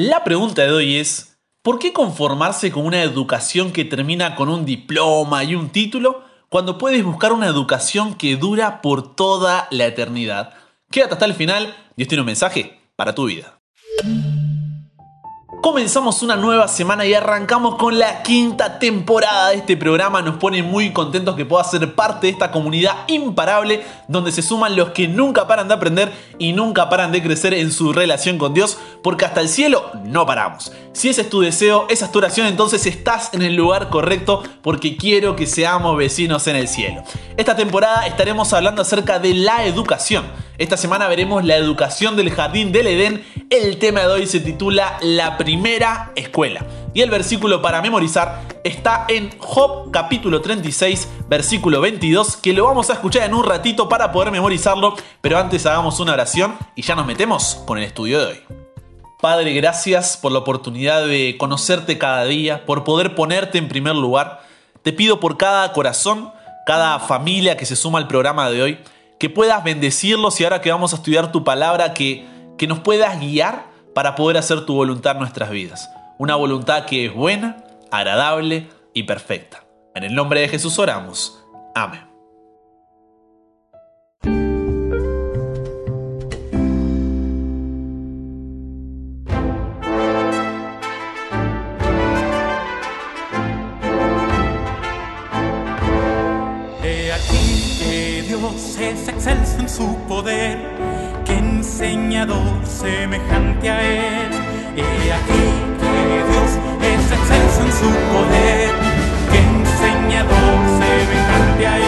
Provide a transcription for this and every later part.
La pregunta de hoy es, ¿por qué conformarse con una educación que termina con un diploma y un título cuando puedes buscar una educación que dura por toda la eternidad? Quédate hasta el final, Dios tiene un mensaje para tu vida. Comenzamos una nueva semana y arrancamos con la quinta temporada de este programa. Nos pone muy contentos que pueda ser parte de esta comunidad imparable donde se suman los que nunca paran de aprender y nunca paran de crecer en su relación con Dios, porque hasta el cielo no paramos. Si ese es tu deseo, esa es tu oración, entonces estás en el lugar correcto porque quiero que seamos vecinos en el cielo. Esta temporada estaremos hablando acerca de la educación. Esta semana veremos la educación del jardín del Edén. El tema de hoy se titula La primera escuela. Y el versículo para memorizar está en Job capítulo 36, versículo 22, que lo vamos a escuchar en un ratito para poder memorizarlo, pero antes hagamos una oración y ya nos metemos con el estudio de hoy. Padre, gracias por la oportunidad de conocerte cada día, por poder ponerte en primer lugar. Te pido por cada corazón, cada familia que se suma al programa de hoy, que puedas bendecirlos y ahora que vamos a estudiar tu palabra, que, que nos puedas guiar para poder hacer tu voluntad en nuestras vidas. Una voluntad que es buena, agradable y perfecta. En el nombre de Jesús oramos. Amén. He aquí que Dios es excelso en su poder, que enseñador semejante a Él. He aquí que Dios es excelso en su poder, enseñador semejante a Él.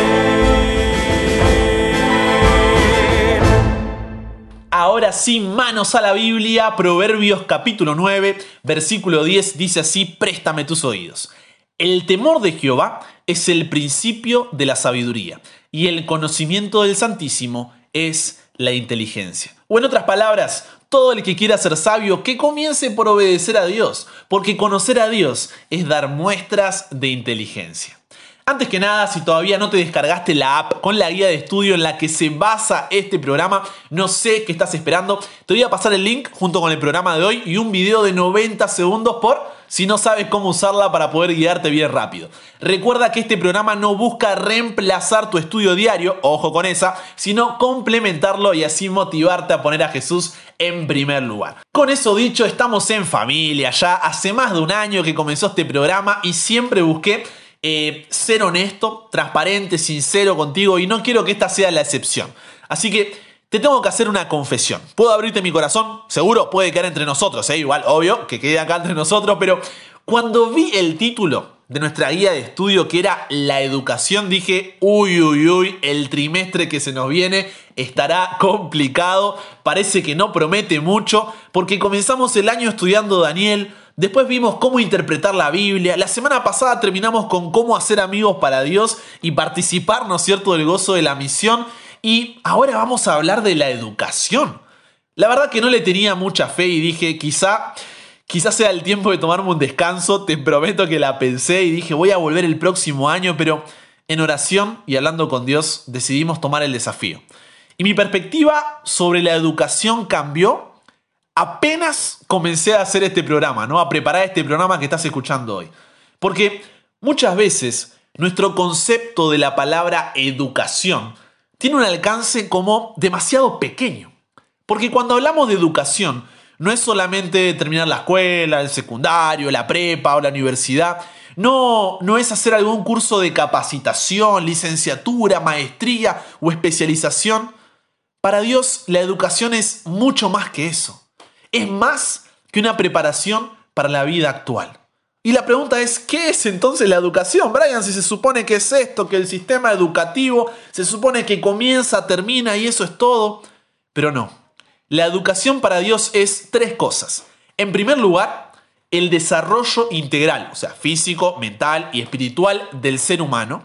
Ahora sí, manos a la Biblia, Proverbios capítulo 9, versículo 10 dice así, préstame tus oídos. El temor de Jehová es el principio de la sabiduría y el conocimiento del Santísimo es la inteligencia. O en otras palabras, todo el que quiera ser sabio, que comience por obedecer a Dios, porque conocer a Dios es dar muestras de inteligencia. Antes que nada, si todavía no te descargaste la app con la guía de estudio en la que se basa este programa, no sé qué estás esperando. Te voy a pasar el link junto con el programa de hoy y un video de 90 segundos por si no sabes cómo usarla para poder guiarte bien rápido. Recuerda que este programa no busca reemplazar tu estudio diario, ojo con esa, sino complementarlo y así motivarte a poner a Jesús en primer lugar. Con eso dicho, estamos en familia ya. Hace más de un año que comenzó este programa y siempre busqué eh, ser honesto, transparente, sincero contigo y no quiero que esta sea la excepción. Así que te tengo que hacer una confesión. ¿Puedo abrirte mi corazón? Seguro puede quedar entre nosotros, ¿eh? igual, obvio, que quede acá entre nosotros, pero cuando vi el título de nuestra guía de estudio que era la educación, dije, uy, uy, uy, el trimestre que se nos viene estará complicado, parece que no promete mucho, porque comenzamos el año estudiando Daniel, Después vimos cómo interpretar la Biblia. La semana pasada terminamos con cómo hacer amigos para Dios y participar, ¿no es cierto?, del gozo de la misión. Y ahora vamos a hablar de la educación. La verdad que no le tenía mucha fe y dije, quizá, quizá sea el tiempo de tomarme un descanso. Te prometo que la pensé y dije, voy a volver el próximo año, pero en oración y hablando con Dios decidimos tomar el desafío. Y mi perspectiva sobre la educación cambió apenas comencé a hacer este programa, ¿no? A preparar este programa que estás escuchando hoy. Porque muchas veces nuestro concepto de la palabra educación tiene un alcance como demasiado pequeño. Porque cuando hablamos de educación, no es solamente terminar la escuela, el secundario, la prepa o la universidad. No, no es hacer algún curso de capacitación, licenciatura, maestría o especialización. Para Dios la educación es mucho más que eso. Es más que una preparación para la vida actual. Y la pregunta es, ¿qué es entonces la educación, Brian? Si se supone que es esto, que el sistema educativo se supone que comienza, termina y eso es todo. Pero no. La educación para Dios es tres cosas. En primer lugar, el desarrollo integral, o sea, físico, mental y espiritual del ser humano.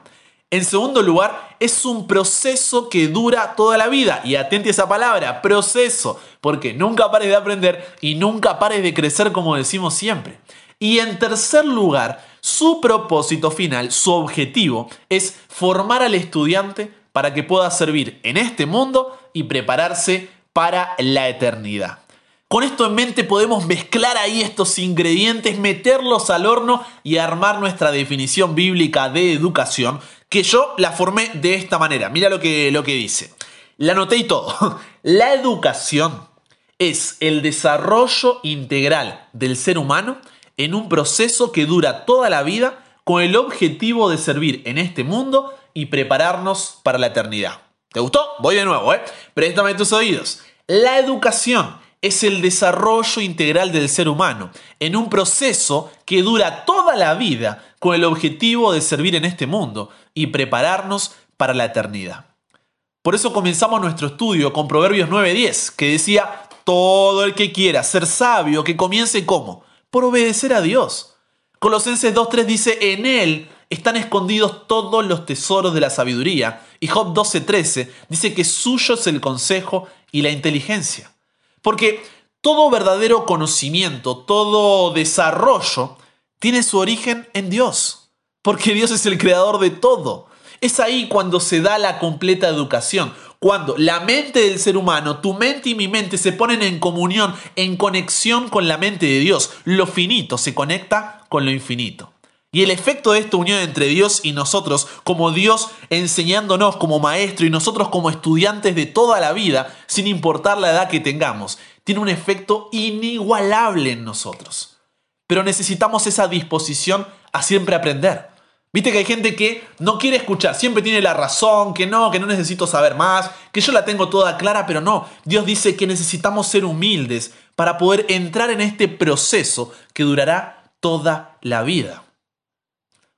En segundo lugar, es un proceso que dura toda la vida. Y atente a esa palabra, proceso, porque nunca pares de aprender y nunca pares de crecer como decimos siempre. Y en tercer lugar, su propósito final, su objetivo, es formar al estudiante para que pueda servir en este mundo y prepararse para la eternidad. Con esto en mente podemos mezclar ahí estos ingredientes, meterlos al horno y armar nuestra definición bíblica de educación, que yo la formé de esta manera. Mira lo que, lo que dice. La anoté y todo. La educación es el desarrollo integral del ser humano en un proceso que dura toda la vida con el objetivo de servir en este mundo y prepararnos para la eternidad. ¿Te gustó? Voy de nuevo, ¿eh? Préstame tus oídos. La educación es el desarrollo integral del ser humano en un proceso que dura toda la vida con el objetivo de servir en este mundo y prepararnos para la eternidad. Por eso comenzamos nuestro estudio con Proverbios 9:10, que decía, todo el que quiera ser sabio, que comience como? Por obedecer a Dios. Colosenses 2.3 dice, en Él están escondidos todos los tesoros de la sabiduría. Y Job 12.13 dice que suyo es el consejo y la inteligencia. Porque todo verdadero conocimiento, todo desarrollo, tiene su origen en Dios. Porque Dios es el creador de todo. Es ahí cuando se da la completa educación, cuando la mente del ser humano, tu mente y mi mente se ponen en comunión, en conexión con la mente de Dios. Lo finito se conecta con lo infinito. Y el efecto de esta unión entre Dios y nosotros, como Dios enseñándonos como maestro y nosotros como estudiantes de toda la vida, sin importar la edad que tengamos, tiene un efecto inigualable en nosotros. Pero necesitamos esa disposición a siempre aprender. Viste que hay gente que no quiere escuchar, siempre tiene la razón, que no, que no necesito saber más, que yo la tengo toda clara, pero no. Dios dice que necesitamos ser humildes para poder entrar en este proceso que durará toda la vida.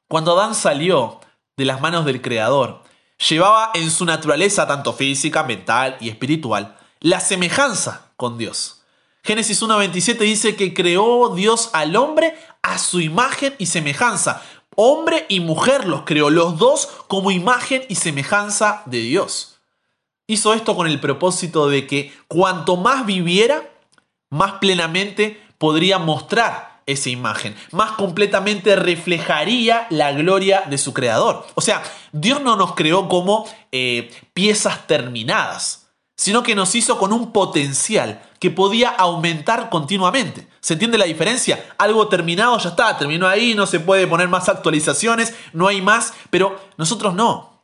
Cuando Adán salió de las manos del Creador, llevaba en su naturaleza, tanto física, mental y espiritual, la semejanza con Dios. Génesis 1.27 dice que creó Dios al hombre a su imagen y semejanza. Hombre y mujer los creó, los dos como imagen y semejanza de Dios. Hizo esto con el propósito de que cuanto más viviera, más plenamente podría mostrar esa imagen, más completamente reflejaría la gloria de su creador. O sea, Dios no nos creó como eh, piezas terminadas sino que nos hizo con un potencial que podía aumentar continuamente. ¿Se entiende la diferencia? Algo terminado ya está, terminó ahí, no se puede poner más actualizaciones, no hay más, pero nosotros no.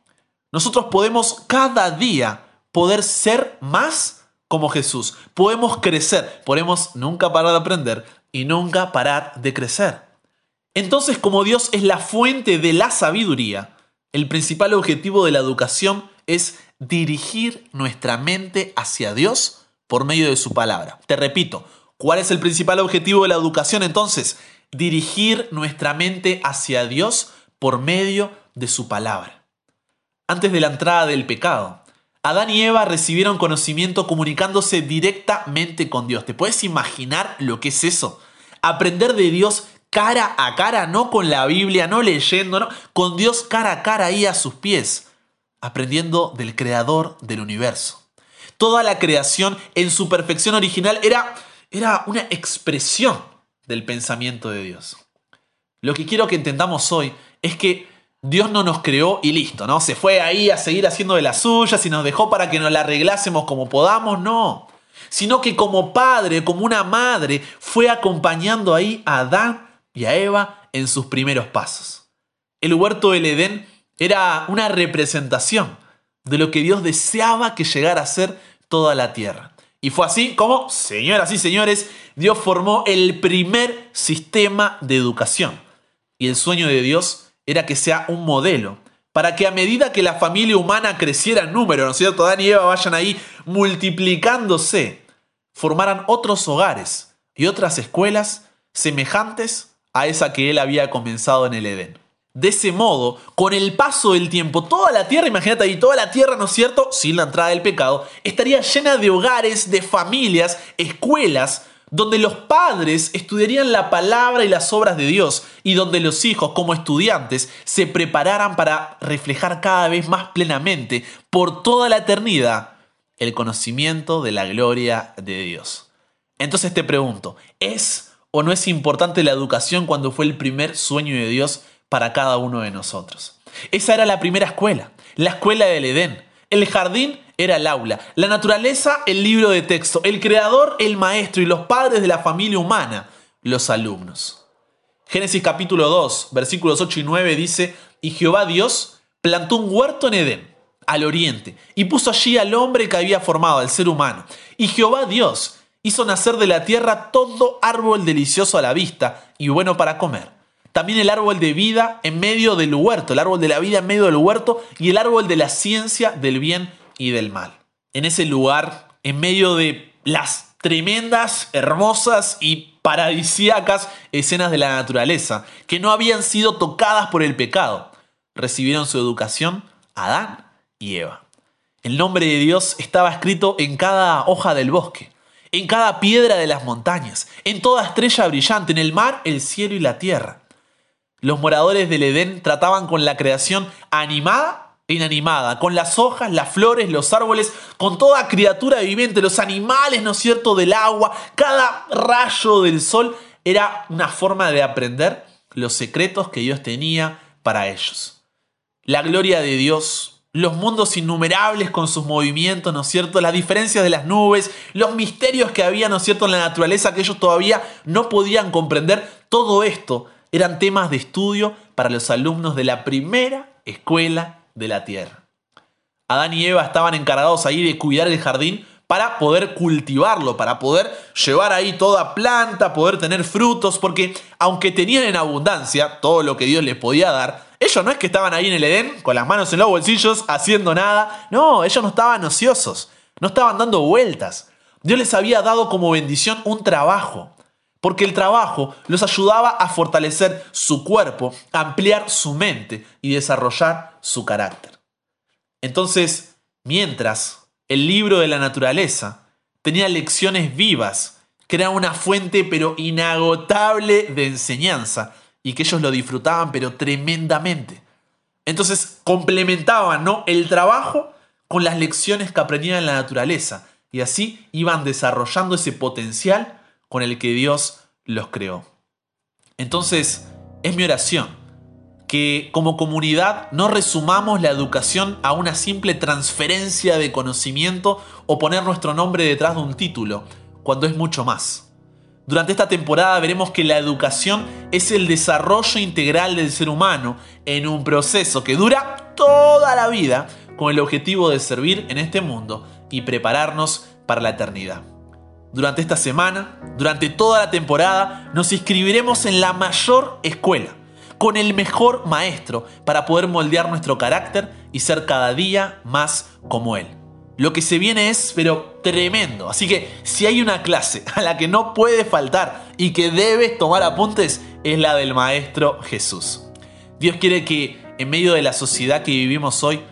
Nosotros podemos cada día poder ser más como Jesús. Podemos crecer, podemos nunca parar de aprender y nunca parar de crecer. Entonces, como Dios es la fuente de la sabiduría, el principal objetivo de la educación es dirigir nuestra mente hacia Dios por medio de su palabra. Te repito, ¿cuál es el principal objetivo de la educación entonces? Dirigir nuestra mente hacia Dios por medio de su palabra. Antes de la entrada del pecado, Adán y Eva recibieron conocimiento comunicándose directamente con Dios. ¿Te puedes imaginar lo que es eso? Aprender de Dios cara a cara, no con la Biblia, no leyendo, no, con Dios cara a cara ahí a sus pies aprendiendo del creador del universo. Toda la creación en su perfección original era, era una expresión del pensamiento de Dios. Lo que quiero que entendamos hoy es que Dios no nos creó y listo, ¿no? Se fue ahí a seguir haciendo de las suyas y nos dejó para que nos la arreglásemos como podamos, no. Sino que como padre, como una madre, fue acompañando ahí a Adán y a Eva en sus primeros pasos. El huerto del Edén era una representación de lo que Dios deseaba que llegara a ser toda la tierra. Y fue así como, señoras y señores, Dios formó el primer sistema de educación. Y el sueño de Dios era que sea un modelo, para que a medida que la familia humana creciera en número, ¿no es cierto? Adán y Eva vayan ahí multiplicándose, formaran otros hogares y otras escuelas semejantes a esa que él había comenzado en el Edén. De ese modo, con el paso del tiempo, toda la tierra, imagínate ahí, toda la tierra, ¿no es cierto? Sin la entrada del pecado, estaría llena de hogares, de familias, escuelas, donde los padres estudiarían la palabra y las obras de Dios y donde los hijos como estudiantes se prepararan para reflejar cada vez más plenamente por toda la eternidad el conocimiento de la gloria de Dios. Entonces te pregunto, ¿es o no es importante la educación cuando fue el primer sueño de Dios para cada uno de nosotros. Esa era la primera escuela, la escuela del Edén, el jardín era el aula, la naturaleza el libro de texto, el creador el maestro y los padres de la familia humana los alumnos. Génesis capítulo 2, versículos 8 y 9 dice, y Jehová Dios plantó un huerto en Edén, al oriente, y puso allí al hombre que había formado, al ser humano. Y Jehová Dios hizo nacer de la tierra todo árbol delicioso a la vista y bueno para comer. También el árbol de vida en medio del huerto, el árbol de la vida en medio del huerto y el árbol de la ciencia del bien y del mal. En ese lugar, en medio de las tremendas, hermosas y paradisíacas escenas de la naturaleza, que no habían sido tocadas por el pecado, recibieron su educación Adán y Eva. El nombre de Dios estaba escrito en cada hoja del bosque, en cada piedra de las montañas, en toda estrella brillante, en el mar, el cielo y la tierra. Los moradores del Edén trataban con la creación animada inanimada, con las hojas, las flores, los árboles, con toda criatura viviente, los animales, ¿no es cierto?, del agua, cada rayo del sol era una forma de aprender los secretos que Dios tenía para ellos. La gloria de Dios los mundos innumerables con sus movimientos, ¿no es cierto? Las diferencias de las nubes, los misterios que había, ¿no es cierto?, en la naturaleza que ellos todavía no podían comprender. Todo esto eran temas de estudio para los alumnos de la primera escuela de la Tierra. Adán y Eva estaban encargados ahí de cuidar el jardín para poder cultivarlo, para poder llevar ahí toda planta, poder tener frutos, porque aunque tenían en abundancia todo lo que Dios les podía dar, ellos no es que estaban ahí en el Edén con las manos en los bolsillos haciendo nada. No, ellos no estaban ociosos. No estaban dando vueltas. Dios les había dado como bendición un trabajo. Porque el trabajo los ayudaba a fortalecer su cuerpo, ampliar su mente y desarrollar su carácter. Entonces, mientras el libro de la naturaleza tenía lecciones vivas, que era una fuente pero inagotable de enseñanza, y que ellos lo disfrutaban, pero tremendamente. Entonces complementaban ¿no? el trabajo con las lecciones que aprendían en la naturaleza y así iban desarrollando ese potencial con el que Dios los creó. Entonces, es mi oración que como comunidad no resumamos la educación a una simple transferencia de conocimiento o poner nuestro nombre detrás de un título, cuando es mucho más. Durante esta temporada veremos que la educación es el desarrollo integral del ser humano en un proceso que dura toda la vida con el objetivo de servir en este mundo y prepararnos para la eternidad. Durante esta semana, durante toda la temporada, nos inscribiremos en la mayor escuela, con el mejor maestro, para poder moldear nuestro carácter y ser cada día más como él. Lo que se viene es, pero tremendo. Así que si hay una clase a la que no puede faltar y que debes tomar apuntes, es la del Maestro Jesús. Dios quiere que en medio de la sociedad que vivimos hoy,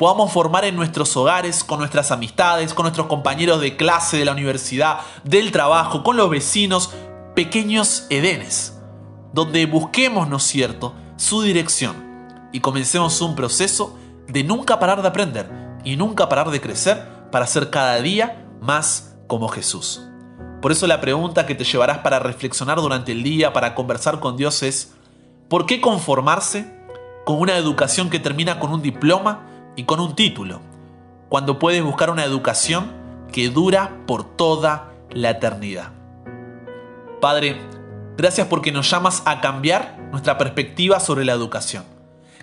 podamos formar en nuestros hogares, con nuestras amistades, con nuestros compañeros de clase, de la universidad, del trabajo, con los vecinos, pequeños Edenes, donde busquemos, ¿no es cierto?, su dirección y comencemos un proceso de nunca parar de aprender y nunca parar de crecer para ser cada día más como Jesús. Por eso la pregunta que te llevarás para reflexionar durante el día, para conversar con Dios es, ¿por qué conformarse con una educación que termina con un diploma y con un título, cuando puedes buscar una educación que dura por toda la eternidad? Padre, gracias porque nos llamas a cambiar nuestra perspectiva sobre la educación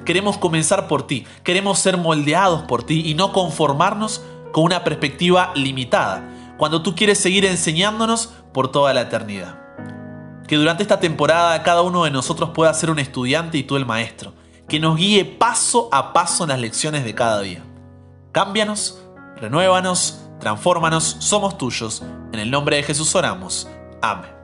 Queremos comenzar por ti, queremos ser moldeados por ti y no conformarnos con una perspectiva limitada, cuando tú quieres seguir enseñándonos por toda la eternidad. Que durante esta temporada cada uno de nosotros pueda ser un estudiante y tú el maestro, que nos guíe paso a paso en las lecciones de cada día. Cámbianos, renuévanos, transfórmanos, somos tuyos. En el nombre de Jesús oramos. Amén.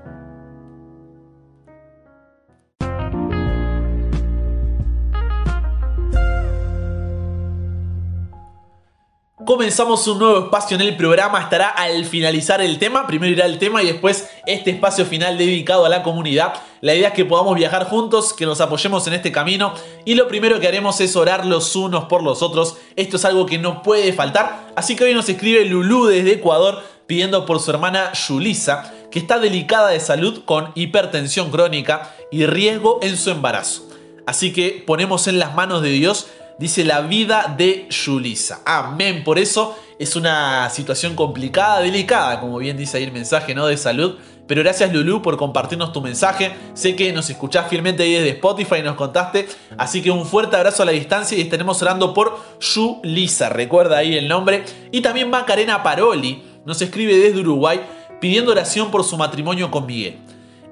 Comenzamos un nuevo espacio en el programa, estará al finalizar el tema, primero irá el tema y después este espacio final dedicado a la comunidad. La idea es que podamos viajar juntos, que nos apoyemos en este camino y lo primero que haremos es orar los unos por los otros. Esto es algo que no puede faltar, así que hoy nos escribe Lulú desde Ecuador pidiendo por su hermana Yulisa, que está delicada de salud con hipertensión crónica y riesgo en su embarazo. Así que ponemos en las manos de Dios dice la vida de Yulisa. Amén. Por eso es una situación complicada, delicada, como bien dice ahí el mensaje, ¿no? De salud. Pero gracias Lulu por compartirnos tu mensaje. Sé que nos escuchás fielmente ahí desde Spotify y nos contaste. Así que un fuerte abrazo a la distancia y estaremos orando por Yulisa. Recuerda ahí el nombre. Y también Macarena Paroli nos escribe desde Uruguay pidiendo oración por su matrimonio con Miguel.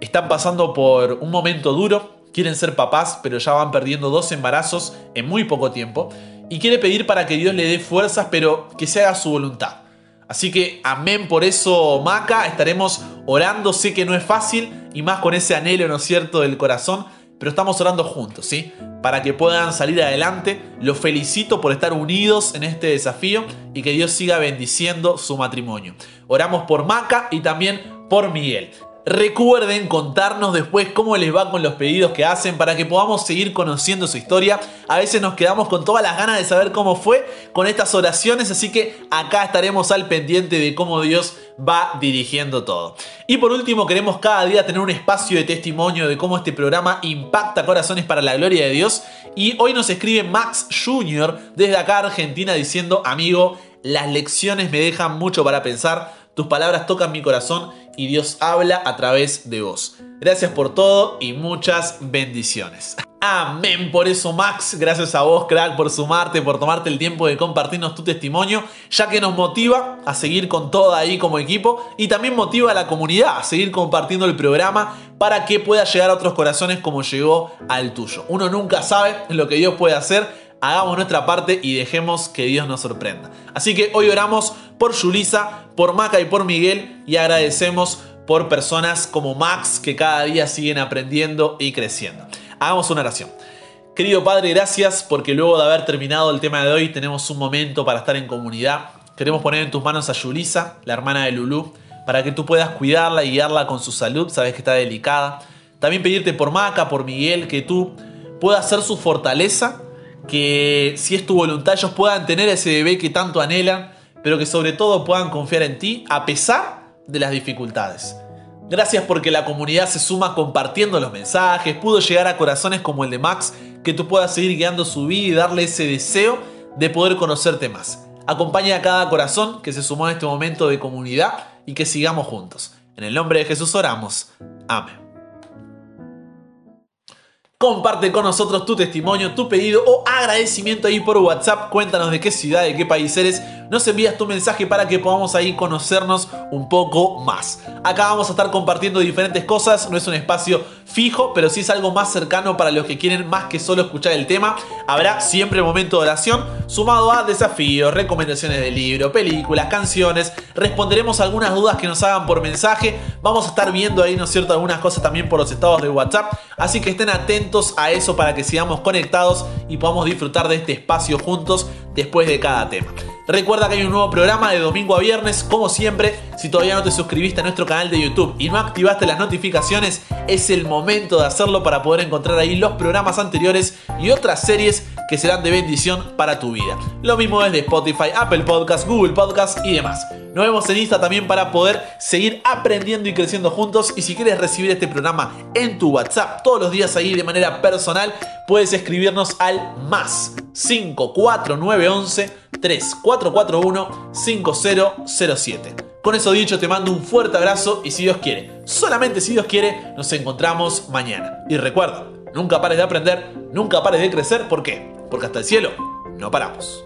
Están pasando por un momento duro, quieren ser papás, pero ya van perdiendo dos embarazos en muy poco tiempo. Y quiere pedir para que Dios le dé fuerzas, pero que se haga su voluntad. Así que amén por eso, Maca. Estaremos orando. Sé que no es fácil y más con ese anhelo, ¿no es cierto?, del corazón. Pero estamos orando juntos, ¿sí? Para que puedan salir adelante. Los felicito por estar unidos en este desafío y que Dios siga bendiciendo su matrimonio. Oramos por Maca y también por Miguel. Recuerden contarnos después cómo les va con los pedidos que hacen para que podamos seguir conociendo su historia. A veces nos quedamos con todas las ganas de saber cómo fue con estas oraciones, así que acá estaremos al pendiente de cómo Dios va dirigiendo todo. Y por último, queremos cada día tener un espacio de testimonio de cómo este programa impacta corazones para la gloria de Dios. Y hoy nos escribe Max Jr. desde acá Argentina diciendo, amigo, las lecciones me dejan mucho para pensar. Tus palabras tocan mi corazón y Dios habla a través de vos. Gracias por todo y muchas bendiciones. Amén. Por eso, Max, gracias a vos, crack, por sumarte, por tomarte el tiempo de compartirnos tu testimonio, ya que nos motiva a seguir con todo ahí como equipo y también motiva a la comunidad a seguir compartiendo el programa para que pueda llegar a otros corazones como llegó al tuyo. Uno nunca sabe lo que Dios puede hacer hagamos nuestra parte y dejemos que Dios nos sorprenda. Así que hoy oramos por Julisa, por Maca y por Miguel y agradecemos por personas como Max que cada día siguen aprendiendo y creciendo. Hagamos una oración. Querido Padre, gracias porque luego de haber terminado el tema de hoy tenemos un momento para estar en comunidad. Queremos poner en tus manos a Julisa, la hermana de Lulú, para que tú puedas cuidarla y guiarla con su salud, sabes que está delicada. También pedirte por Maca, por Miguel, que tú puedas ser su fortaleza que si es tu voluntad ellos puedan tener ese bebé que tanto anhelan, pero que sobre todo puedan confiar en ti a pesar de las dificultades. Gracias porque la comunidad se suma compartiendo los mensajes, pudo llegar a corazones como el de Max, que tú puedas seguir guiando su vida y darle ese deseo de poder conocerte más. Acompaña a cada corazón que se sumó en este momento de comunidad y que sigamos juntos. En el nombre de Jesús oramos. Amén. Comparte con nosotros tu testimonio, tu pedido o agradecimiento ahí por WhatsApp. Cuéntanos de qué ciudad, de qué país eres. Nos envías tu mensaje para que podamos ahí conocernos un poco más. Acá vamos a estar compartiendo diferentes cosas. No es un espacio fijo, pero sí es algo más cercano para los que quieren más que solo escuchar el tema. Habrá siempre momento de oración sumado a desafíos, recomendaciones de libro, películas, canciones. Responderemos algunas dudas que nos hagan por mensaje. Vamos a estar viendo ahí, ¿no es cierto?, algunas cosas también por los estados de WhatsApp. Así que estén atentos a eso para que sigamos conectados y podamos disfrutar de este espacio juntos después de cada tema. Recuerda que hay un nuevo programa de domingo a viernes, como siempre. Si todavía no te suscribiste a nuestro canal de YouTube y no activaste las notificaciones, es el momento de hacerlo para poder encontrar ahí los programas anteriores y otras series que serán de bendición para tu vida. Lo mismo desde Spotify, Apple Podcasts, Google Podcasts y demás. Nos vemos en Insta también para poder seguir aprendiendo y creciendo juntos. Y si quieres recibir este programa en tu WhatsApp todos los días ahí de manera personal, puedes escribirnos al más 54911 3441 5007. Con eso dicho, te mando un fuerte abrazo y si Dios quiere, solamente si Dios quiere, nos encontramos mañana. Y recuerda, nunca pares de aprender, nunca pares de crecer. ¿Por qué? Porque hasta el cielo no paramos.